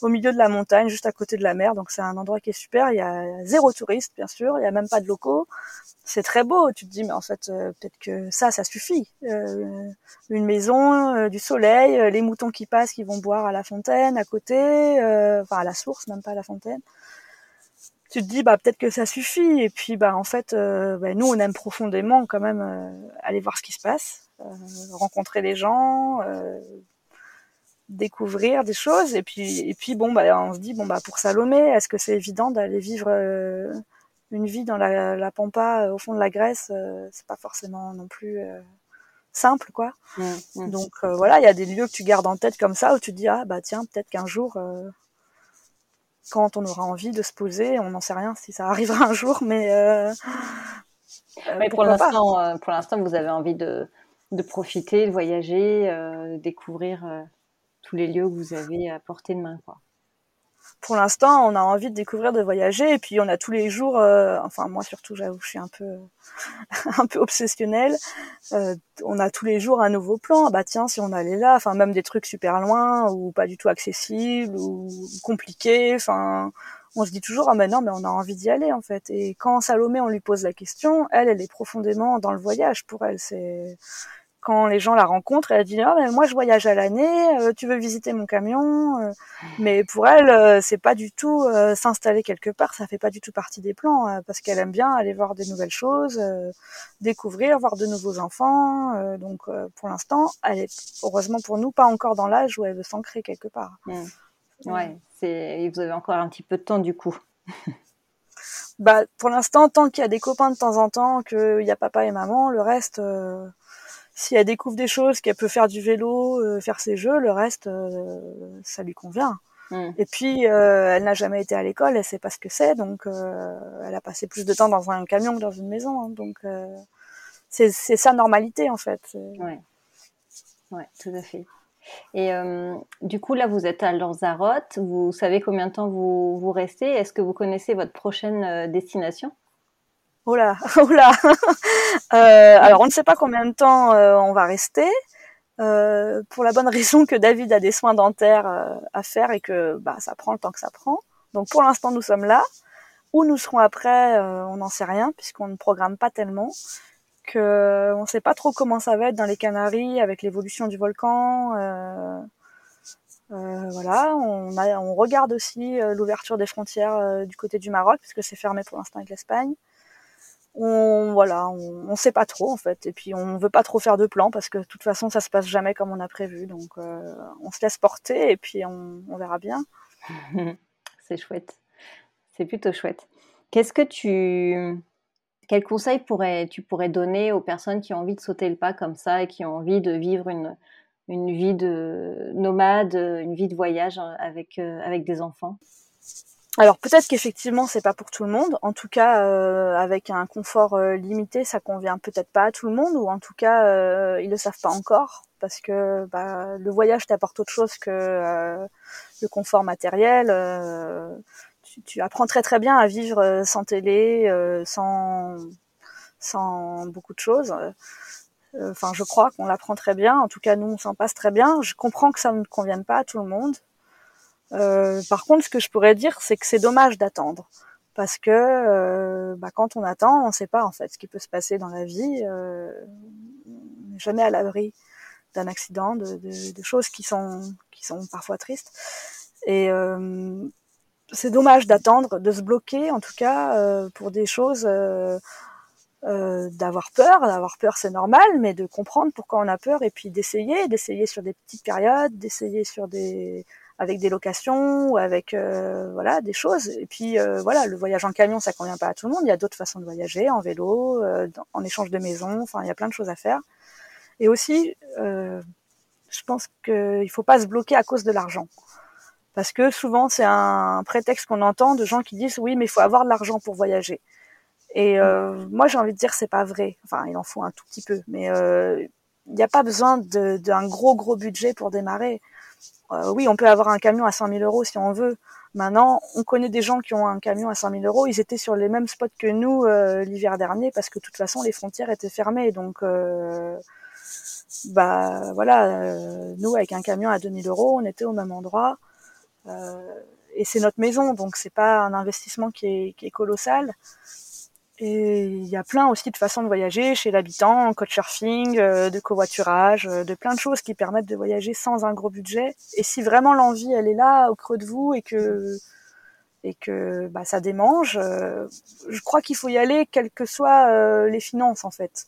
au milieu de la montagne, juste à côté de la mer. Donc c'est un endroit qui est super. Il y a zéro touriste, bien sûr. Il y a même pas de locaux. C'est très beau. Tu te dis, mais en fait, peut-être que ça, ça suffit. une maison, du soleil, les moutons qui passent, qui vont boire à la fontaine à côté, enfin à la source, même pas à la fontaine tu te dis bah peut-être que ça suffit. Et puis bah en fait euh, bah, nous on aime profondément quand même euh, aller voir ce qui se passe euh, rencontrer des gens découvrir des choses. Et puis et puis bon bah on se dit bon bah pour Salomé est-ce que c'est évident d'aller vivre une vie dans la, la, pampa au fond de la Grèce c'est pas forcément non plus simple quoi. Mmh, mmh. donc voilà il y a des lieux que tu gardes en tête comme ça où tu te dis ah bah tiens peut-être qu'un jour quand on aura envie de se poser. On n'en sait rien si ça arrivera un jour, mais. Euh, euh pour l'instant, euh, pour l'instant, vous avez envie de, de profiter, de voyager, euh, découvrir euh, tous les lieux que vous avez à portée de main, quoi pour l'instant, on a envie de découvrir, de voyager, et puis on a tous les jours, euh, enfin moi surtout, j'avoue, je suis un peu, un peu obsessionnelle. Euh, on a tous les jours un nouveau plan. Ah bah tiens, si on allait là, enfin même des trucs super loin ou pas du tout accessibles ou compliqués. Enfin, on se dit toujours ah mais non, mais on a envie d'y aller en fait. Et quand Salomé, on lui pose la question, elle, elle est profondément dans le voyage. Pour elle, c'est quand les gens la rencontrent, elle dit ah, mais moi je voyage à l'année, euh, tu veux visiter mon camion euh. Mais pour elle, euh, c'est pas du tout s'installer quelque part, ça fait pas du tout partie des plans parce qu'elle aime bien aller voir des nouvelles choses, découvrir, voir de nouveaux enfants. donc pour l'instant, elle est heureusement pour nous pas encore dans l'âge où elle veut s'ancrer quelque part. Mmh. Ouais, c'est vous avez encore un petit peu de temps du coup. bah pour l'instant, tant qu'il y a des copains de temps en temps, qu'il y a papa et maman, le reste si elle découvre des choses, qu'elle peut faire du vélo, euh, faire ses jeux, le reste, euh, ça lui convient. Mm. Et puis, euh, elle n'a jamais été à l'école, elle sait pas ce que c'est, donc elle a passé plus de temps dans un camion que dans une maison. Hein, donc, c'est sa normalité en fait. Ouais. ouais, tout à fait. Et du coup, là, vous êtes à Lanzarote. Vous savez combien de temps vous, vous restez? Est-ce que vous connaissez votre prochaine destination? Oh là, oh là. euh, alors on ne sait pas combien de temps euh, on va rester, euh, pour la bonne raison que David a des soins dentaires euh, à faire et que bah ça prend le temps que ça prend. Donc pour l'instant nous sommes là. Où nous serons après, on n'en sait rien puisqu'on ne programme pas tellement. Que on ne sait pas trop comment ça va être dans les Canaries avec l'évolution du volcan. voilà, on, a, on regarde aussi l'ouverture des frontières du côté du Maroc puisque c'est fermé pour l'instant avec l'Espagne on voilà, on, sait pas trop en fait, et puis on veut pas trop faire de plans parce que de toute façon ça se passe jamais comme on a prévu, donc euh, on se laisse porter et puis on, on verra bien. c'est chouette, c'est plutôt chouette. Qu'est-ce que tu, quel conseil pourrais, tu pourrais donner aux personnes qui ont envie de sauter le pas comme ça et qui ont envie de vivre une, une vie de nomade, une vie de voyage avec, euh, avec des enfants? Alors peut-être qu'effectivement c'est pas pour tout le monde. En tout cas, euh, avec un confort euh, limité, ça convient peut-être pas à tout le monde, ou en tout cas euh, ils le savent pas encore parce que bah, le voyage t'apporte autre chose que le confort matériel. Tu, tu, apprends très très bien à vivre sans télé, sans sans beaucoup de choses. Enfin, je crois qu'on l'apprend très bien. En tout cas, nous on s'en passe très bien. Je comprends que ça ne convienne pas à tout le monde. Euh, par contre, ce que je pourrais dire, c'est que c'est dommage d'attendre. Parce que euh, bah, quand on attend, on ne sait pas en fait ce qui peut se passer dans la vie. Euh, on n'est jamais à l'abri d'un accident, de, choses qui sont, parfois tristes. Et c'est dommage d'attendre, de se bloquer en tout cas pour des choses, d'avoir peur. D'avoir peur c'est normal, mais de comprendre pourquoi on a peur et puis d'essayer, d'essayer sur des petites périodes, d'essayer sur des avec des locations ou avec euh, voilà des choses. Et puis euh, voilà, le voyage en camion, ça convient pas à tout le monde. Il y a d'autres façons de voyager, en vélo, euh, en échange de maison. Enfin, il y a plein de choses à faire. Et aussi, je pense qu'il faut pas se bloquer à cause de l'argent. Parce que souvent, c'est un prétexte qu'on entend de gens qui disent oui, mais il faut avoir de l'argent pour voyager. Et moi, j'ai envie de dire c'est pas vrai. Enfin, il en faut un tout petit peu, mais il n'y a pas besoin d'un gros gros budget pour démarrer. Euh, oui, on peut avoir un camion à 100 000 euros si on veut. Maintenant, on connaît des gens qui ont un camion à 100 000 euros. Ils étaient sur les mêmes spots que nous euh, l'hiver dernier parce que de toute façon les frontières étaient fermées. Donc, euh, bah voilà, nous avec un camion à 2000 euros, on était au même endroit et c'est notre maison, donc c'est pas un investissement qui est, qui est colossal. Et il y a plein aussi de façons de voyager chez l'habitant, en couchsurfing, euh, de covoiturage, euh, de plein de choses qui permettent de voyager sans un gros budget. Et si vraiment l'envie, elle est là au creux de vous et que et que bah, ça démange, euh, je crois qu'il faut y aller, quelles que soient les finances en fait.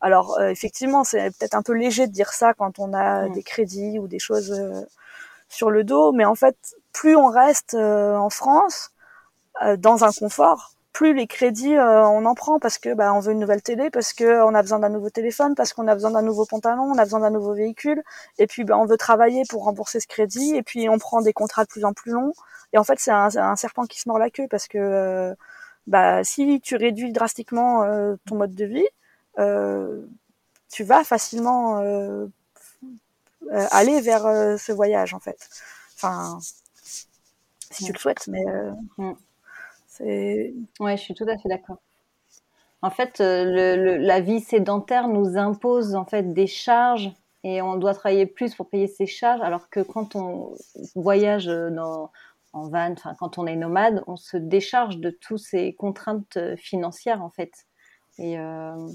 Alors effectivement, c'est peut-être un peu léger de dire ça quand on a des crédits ou des choses sur le dos, mais en fait, plus on reste en France dans un confort, plus les crédits euh, on en prend parce que bah, on veut une nouvelle télé, parce que on a besoin d'un nouveau téléphone, parce qu'on a besoin d'un nouveau pantalon, on a besoin d'un nouveau véhicule, et puis bah, on veut travailler pour rembourser ce crédit, et puis on prend des contrats de plus en plus longs. Et en fait, c'est un, serpent qui se mord la queue parce que euh, bah, si tu réduis drastiquement euh, ton mode de vie, tu vas facilement aller vers ce voyage en fait. Enfin, si tu le souhaites, mais. Mm. Ouais, je suis tout à fait d'accord. En fait, euh, la vie sédentaire nous impose en fait des charges et on doit travailler plus pour payer ces charges, alors que quand on voyage dans, en van, quand on est nomade, on se décharge de toutes ces contraintes euh, financières en fait. Euh,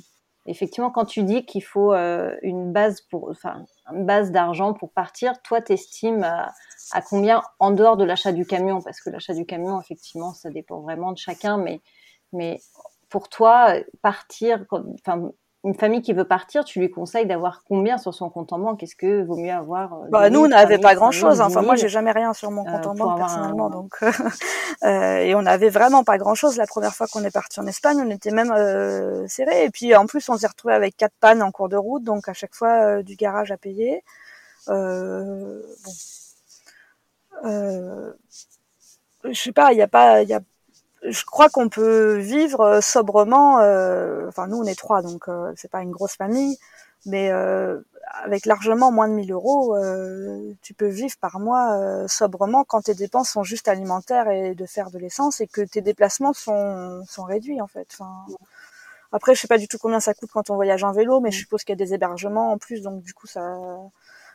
effectivement, quand tu dis qu'il faut euh, une base pour, enfin, une base d'argent pour partir, toi, t'estimes à, à combien en dehors de l'achat du camion, parce que l'achat du camion, effectivement, ça dépend vraiment de chacun, mais, mais pour toi, partir, enfin, une famille qui veut partir, tu lui conseilles d'avoir combien sur son compte en banque? Est-ce que vaut mieux avoir euh, Bah nous, on n'avait pas grand-chose. Enfin, moi, j'ai jamais rien sur mon compte euh, en banque personnellement, donc euh, et on n'avait vraiment pas grand-chose la première fois qu'on est parti en Espagne. On était même euh, serré. Et puis en plus, on s'est retrouvé avec quatre pannes en cours de route, donc à chaque fois du garage à payer. bon, je sais pas, il y a pas, il y a je crois qu'on peut vivre euh, sobrement. Euh, enfin, nous, on est trois, donc euh, c'est pas une grosse famille, mais euh, avec largement moins de 1000 euros, tu peux vivre par mois sobrement quand tes dépenses sont juste alimentaires et de faire de l'essence et que tes déplacements sont, sont réduits en fait. Enfin, après, je sais pas du tout combien ça coûte quand on voyage en vélo, mais je suppose qu'il y a des hébergements en plus, donc du coup, ça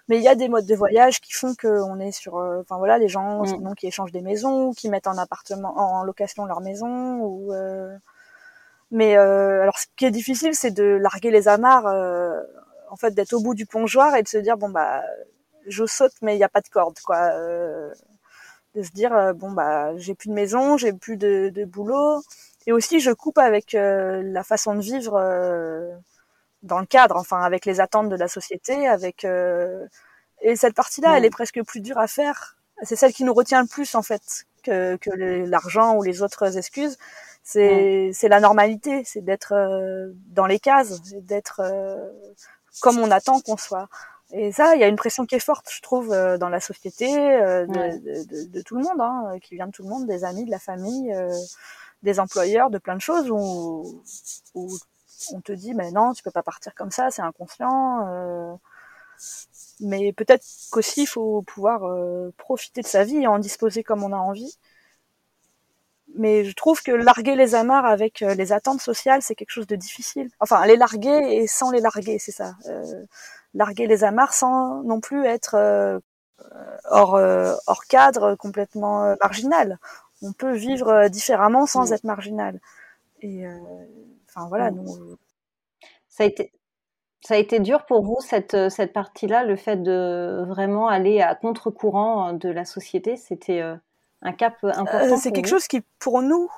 mais il y a des modes de voyage qui font qu'on est sur, euh, enfin voilà, les gens mm. qui échangent des maisons, qui mettent en appartement, en location leur maison. Ou, euh... Mais euh, alors, ce qui est difficile, c'est de larguer les amarres, euh, en fait, d'être au bout du plongeoir et de se dire bon bah, je saute, mais il n'y a pas de corde, quoi. de se dire bon bah, j'ai plus de maison, j'ai plus de, de, boulot, et aussi je coupe avec la façon de vivre dans le cadre, enfin avec les attentes de la société, avec euh, et cette partie-là, elle est presque plus dure à faire. C'est celle qui nous retient le plus en fait que, que l'argent ou les autres excuses. C'est c'est la normalité, c'est d'être euh, dans les cases, d'être euh, comme on attend qu'on soit. Et ça, il y a une pression qui est forte, je trouve, dans la société, de, de, de, de, tout le monde, hein, qui vient de tout le monde, des amis, de la famille, des employeurs, de plein de choses où, où on te dit mais non tu peux pas partir comme ça c'est inconscient euh. mais peut-être qu'aussi il faut pouvoir euh, profiter de sa vie et en disposer comme on a envie. Mais je trouve que larguer les amarres avec euh, les attentes sociales c'est quelque chose de difficile. Enfin les larguer et sans les larguer c'est ça larguer les amarres sans non plus être hors hors cadre complètement marginal. On peut vivre différemment sans être marginal. Et voilà, mmh. Ça a été, ça a été dur pour vous cette, euh, cette partie-là, le fait de vraiment aller à contre-courant euh, de la société, c'était euh, un cap important. c'est quelque chose qui, pour nous,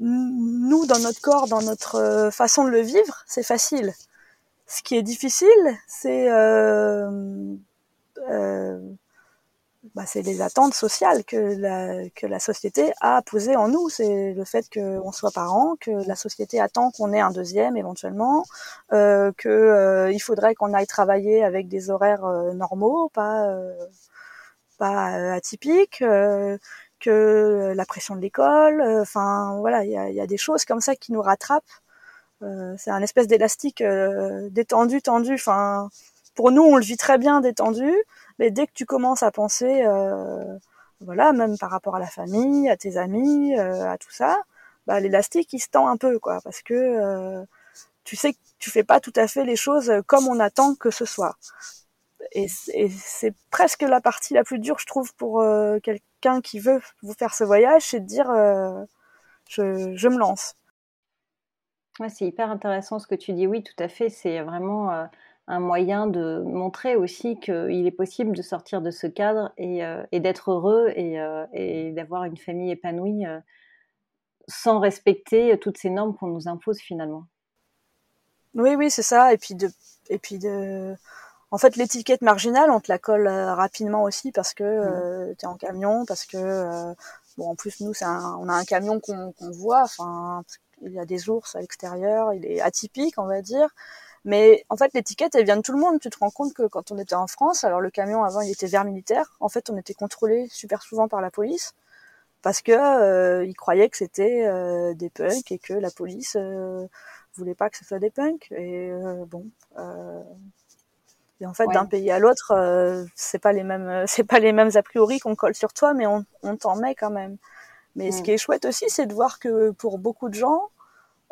nous dans notre corps, dans notre façon de le vivre, c'est facile. Ce qui est difficile, c'est bah, c'est les attentes sociales que la, que la société a posées en nous. C'est le fait qu'on soit parents, que la société attend qu'on ait un deuxième éventuellement, euh, que euh, il faudrait qu'on aille travailler avec des horaires euh, normaux, pas euh, pas atypiques, que la pression de l'école. Enfin voilà, il y a, y a, des choses comme ça qui nous rattrapent c'est un espèce d'élastique détendu, tendu. Enfin, pour nous, on le vit très bien détendu, mais dès que tu commences à penser, voilà, même par rapport à la famille, à tes amis, à tout ça, bah, l'élastique il se tend un peu, quoi, parce que tu sais que tu fais pas tout à fait les choses comme on attend que ce soit. Et, c'est presque la partie la plus dure, je trouve, pour euh, quelqu'un qui veut vous faire ce voyage, c'est de dire euh, je, je, me lance. Ouais, c'est hyper intéressant ce que tu dis. Oui, tout à fait. C'est vraiment euh, un moyen de montrer aussi qu'il est possible de sortir de ce cadre et, et d'être heureux et, et d'avoir une famille épanouie sans respecter toutes ces normes qu'on nous impose finalement. Oui, oui, c'est ça. Et puis de, et puis de, en fait, l'étiquette marginale, on te la colle euh, rapidement aussi parce que euh, tu es en camion, parce que euh, bon, en plus nous, c'est on a un camion qu'on voit. Enfin, il y a des ours à l'extérieur, il est atypique, on va dire. Mais en fait, l'étiquette, elle vient de tout le monde. Tu te rends compte que quand on était en France, alors le camion avant, il était vert militaire. En fait, on était contrôlé super souvent par la police parce que euh, ils croyaient que c'était des punks et que la police voulait pas que ce soit des punks. Et euh, bon. Euh, et en fait, d'un pays à l'autre, euh, c'est pas les mêmes, c'est pas les mêmes a priori qu'on colle sur toi, mais on, on t'en met quand même. Mais ce mm. qui est chouette aussi, c'est de voir que pour beaucoup de gens,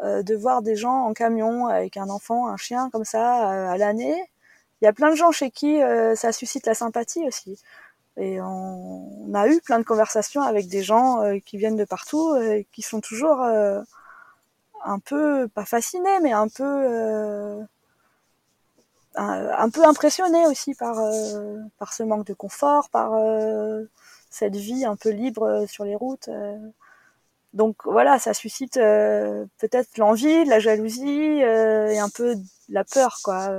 de voir des gens en camion avec un enfant, un chien comme ça à l'année, il y a plein de gens chez qui ça suscite la sympathie aussi. Et on, a eu plein de conversations avec des gens qui viennent de partout et qui sont toujours un peu pas fasciné mais un peu euh, un, peu impressionné aussi par euh, par ce manque de confort par euh, cette vie un peu libre sur les routes donc voilà ça suscite peut-être l'envie la jalousie et un peu la peur quoi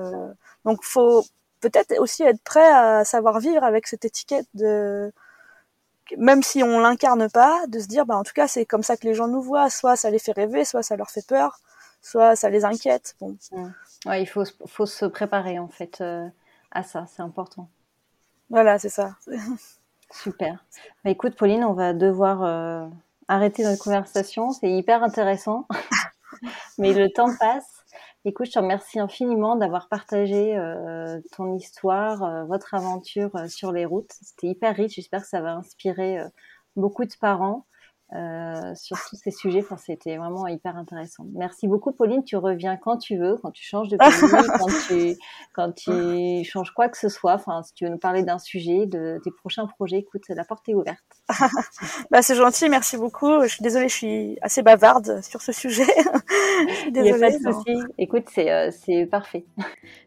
donc faut peut-être aussi être prêt à savoir vivre avec cette étiquette de même si on l'incarne pas, de se dire, bah, en tout cas, c'est comme ça que les gens nous voient. Soit ça les fait rêver, soit ça leur fait peur, soit ça les inquiète. Bon. Ouais, il faut, faut se préparer, en fait, euh, à ça. C'est important. Voilà, c'est ça. Super. Bah, écoute, Pauline, on va devoir euh, arrêter notre conversation. C'est hyper intéressant. Mais le temps passe. Écoute, je te remercie infiniment d'avoir partagé euh, ton histoire, euh, votre aventure euh, sur les routes. C'était hyper riche. J'espère que ça va inspirer beaucoup de parents euh, sur tous ces sujets. Enfin, c'était vraiment hyper intéressant. Merci beaucoup, Pauline. Tu reviens quand tu veux, quand tu changes de pays, quand tu, quand tu changes quoi que ce soit. Enfin, si tu veux nous parler d'un sujet, de tes prochains projets, écoute, la porte est ouverte. bah, c'est gentil. Merci beaucoup. Je suis désolée, je suis assez bavarde sur ce sujet. Il n'y a pas de souci. Écoute, c'est, euh, c'est parfait.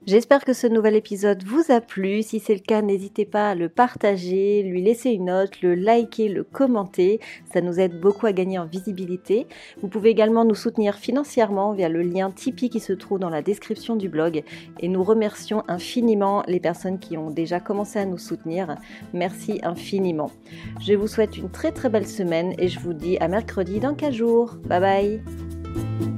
J'espère que ce nouvel épisode vous a plu. Si c'est le cas, n'hésitez pas à le partager, lui laisser une note, le liker, le commenter. Ça nous beaucoup à gagner en visibilité. Vous pouvez également nous soutenir financièrement via le lien Tipeee qui se trouve dans la description du blog. Et nous remercions infiniment les personnes qui ont déjà commencé à nous soutenir. Merci infiniment. Je vous souhaite une très très belle semaine et je vous dis à mercredi dans 15 jours. Bye bye